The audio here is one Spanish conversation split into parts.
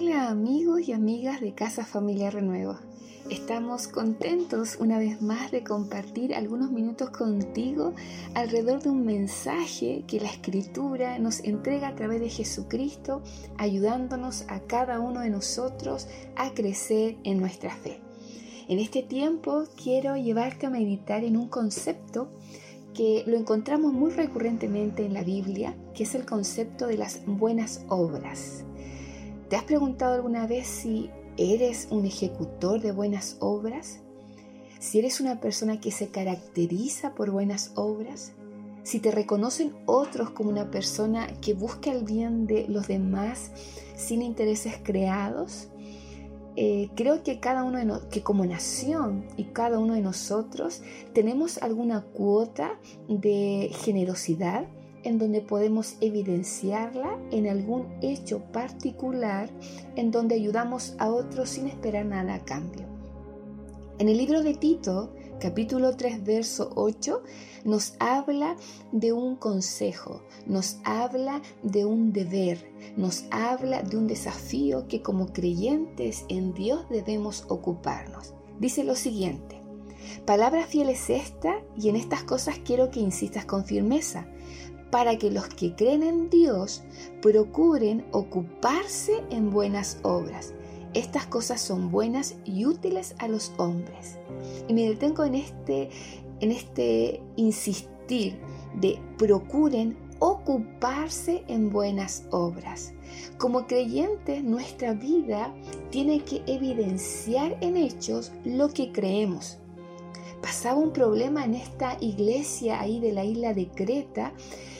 Hola amigos y amigas de Casa Familia Renuevo. Estamos contentos una vez más de compartir algunos minutos contigo alrededor de un mensaje que la Escritura nos entrega a través de Jesucristo, ayudándonos a cada uno de nosotros a crecer en nuestra fe. En este tiempo quiero llevarte a meditar en un concepto que lo encontramos muy recurrentemente en la Biblia, que es el concepto de las buenas obras. ¿Te has preguntado alguna vez si eres un ejecutor de buenas obras? Si eres una persona que se caracteriza por buenas obras? Si te reconocen otros como una persona que busca el bien de los demás sin intereses creados? Eh, creo que cada uno de que como nación y cada uno de nosotros tenemos alguna cuota de generosidad en donde podemos evidenciarla en algún hecho particular en donde ayudamos a otros sin esperar nada a cambio. En el libro de Tito, capítulo 3, verso 8, nos habla de un consejo, nos habla de un deber, nos habla de un desafío que como creyentes en Dios debemos ocuparnos. Dice lo siguiente, palabra fiel es esta y en estas cosas quiero que insistas con firmeza para que los que creen en Dios procuren ocuparse en buenas obras. Estas cosas son buenas y útiles a los hombres. Y me detengo en este, en este insistir de procuren ocuparse en buenas obras. Como creyentes, nuestra vida tiene que evidenciar en hechos lo que creemos pasaba un problema en esta iglesia ahí de la isla de Creta,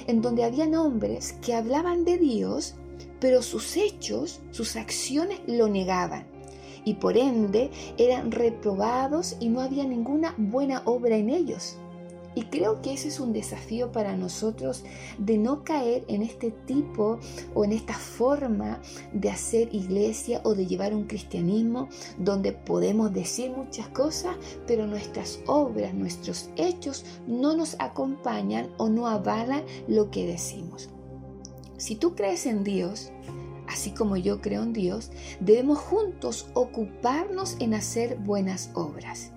en donde habían hombres que hablaban de Dios, pero sus hechos, sus acciones lo negaban. Y por ende eran reprobados y no había ninguna buena obra en ellos. Y creo que ese es un desafío para nosotros de no caer en este tipo o en esta forma de hacer iglesia o de llevar un cristianismo donde podemos decir muchas cosas, pero nuestras obras, nuestros hechos no nos acompañan o no avalan lo que decimos. Si tú crees en Dios, así como yo creo en Dios, debemos juntos ocuparnos en hacer buenas obras.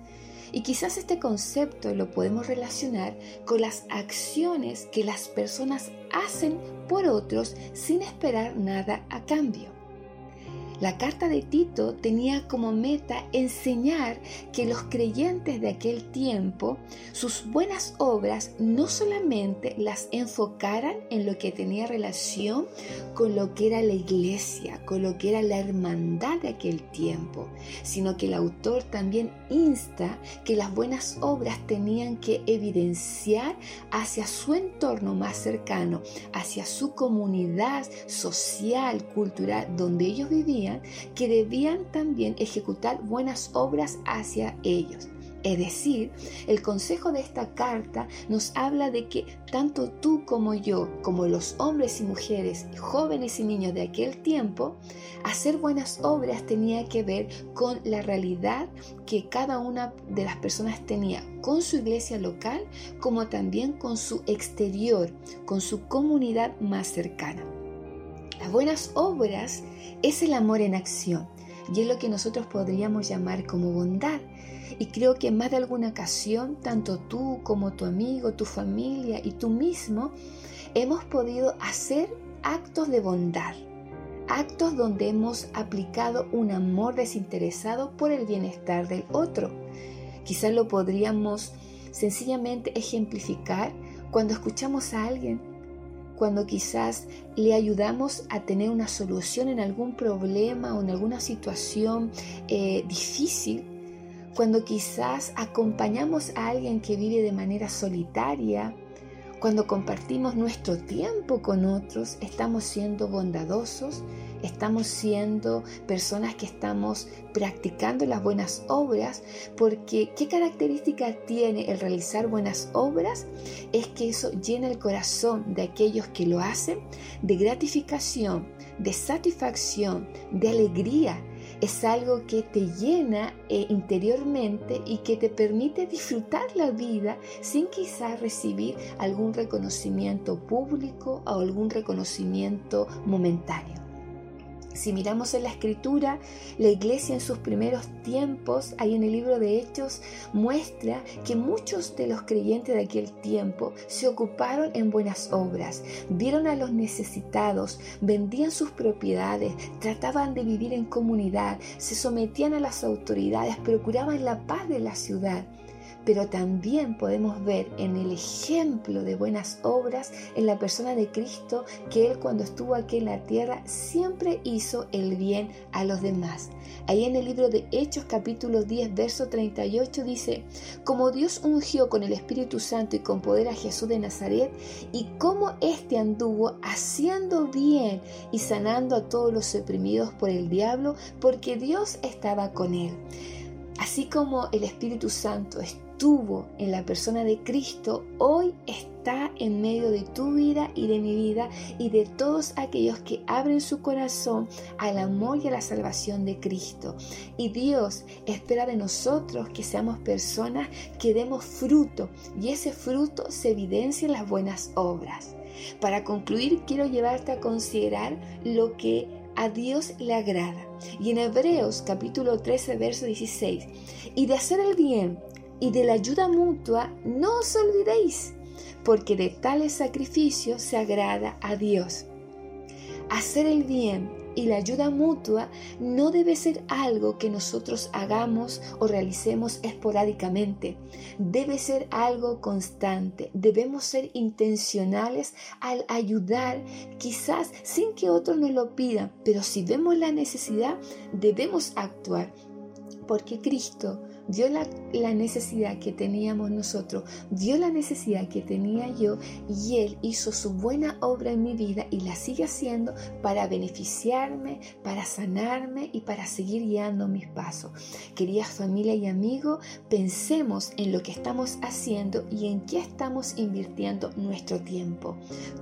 Y quizás este concepto lo podemos relacionar con las acciones que las personas hacen por otros sin esperar nada a cambio. La carta de Tito tenía como meta enseñar que los creyentes de aquel tiempo, sus buenas obras no solamente las enfocaran en lo que tenía relación con lo que era la iglesia, con lo que era la hermandad de aquel tiempo, sino que el autor también insta que las buenas obras tenían que evidenciar hacia su entorno más cercano, hacia su comunidad social, cultural, donde ellos vivían que debían también ejecutar buenas obras hacia ellos. Es decir, el consejo de esta carta nos habla de que tanto tú como yo, como los hombres y mujeres, jóvenes y niños de aquel tiempo, hacer buenas obras tenía que ver con la realidad que cada una de las personas tenía con su iglesia local, como también con su exterior, con su comunidad más cercana. Las buenas obras es el amor en acción y es lo que nosotros podríamos llamar como bondad. Y creo que en más de alguna ocasión, tanto tú como tu amigo, tu familia y tú mismo, hemos podido hacer actos de bondad, actos donde hemos aplicado un amor desinteresado por el bienestar del otro. Quizás lo podríamos sencillamente ejemplificar cuando escuchamos a alguien cuando quizás le ayudamos a tener una solución en algún problema o en alguna situación eh, difícil, cuando quizás acompañamos a alguien que vive de manera solitaria, cuando compartimos nuestro tiempo con otros, estamos siendo bondadosos, estamos siendo personas que estamos practicando las buenas obras, porque ¿qué característica tiene el realizar buenas obras? Es que eso llena el corazón de aquellos que lo hacen de gratificación, de satisfacción, de alegría, es algo que te llena eh, interiormente y que te permite disfrutar la vida sin quizás recibir algún reconocimiento público o algún reconocimiento momentáneo. Si miramos en la escritura, la iglesia en sus primeros tiempos, ahí en el libro de Hechos, muestra que muchos de los creyentes de aquel tiempo se ocuparon en buenas obras, vieron a los necesitados, vendían sus propiedades, trataban de vivir en comunidad, se sometían a las autoridades, procuraban la paz de la ciudad pero también podemos ver en el ejemplo de buenas obras en la persona de Cristo que Él cuando estuvo aquí en la tierra siempre hizo el bien a los demás. Ahí en el libro de Hechos capítulo 10 verso 38 dice, como Dios ungió con el Espíritu Santo y con poder a Jesús de Nazaret y como éste anduvo haciendo bien y sanando a todos los oprimidos por el diablo porque Dios estaba con él. Así como el Espíritu Santo estuvo en la persona de Cristo, hoy está en medio de tu vida y de mi vida y de todos aquellos que abren su corazón al amor y a la salvación de Cristo. Y Dios espera de nosotros que seamos personas que demos fruto y ese fruto se evidencia en las buenas obras. Para concluir, quiero llevarte a considerar lo que a Dios le agrada. Y en Hebreos capítulo 13, verso 16, y de hacer el bien y de la ayuda mutua, no os olvidéis, porque de tales sacrificios se agrada a Dios. Hacer el bien y la ayuda mutua no debe ser algo que nosotros hagamos o realicemos esporádicamente. Debe ser algo constante. Debemos ser intencionales al ayudar, quizás sin que otros nos lo pidan, pero si vemos la necesidad, debemos actuar. Porque Cristo vio la, necesidad que teníamos nosotros, vio la necesidad que tenía yo y Él hizo su buena obra en mi vida y la sigue haciendo para beneficiarme, para sanarme y para seguir guiando mis pasos. Querida familia y amigos, pensemos en lo que estamos haciendo y en qué estamos invirtiendo nuestro tiempo.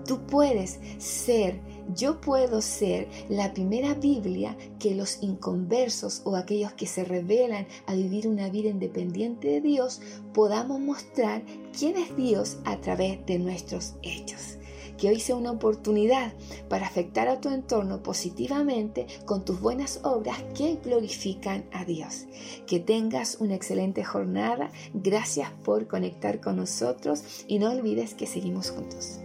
Tú puedes ser, yo puedo ser la primera Biblia que los inconversos o aquellos que se revelan a vivir una vida independiente de Dios, podamos mostrar quién es Dios a través de nuestros hechos. Que hoy sea una oportunidad para afectar a tu entorno positivamente con tus buenas obras que glorifican a Dios. Que tengas una excelente jornada. Gracias por conectar con nosotros y no olvides que seguimos juntos.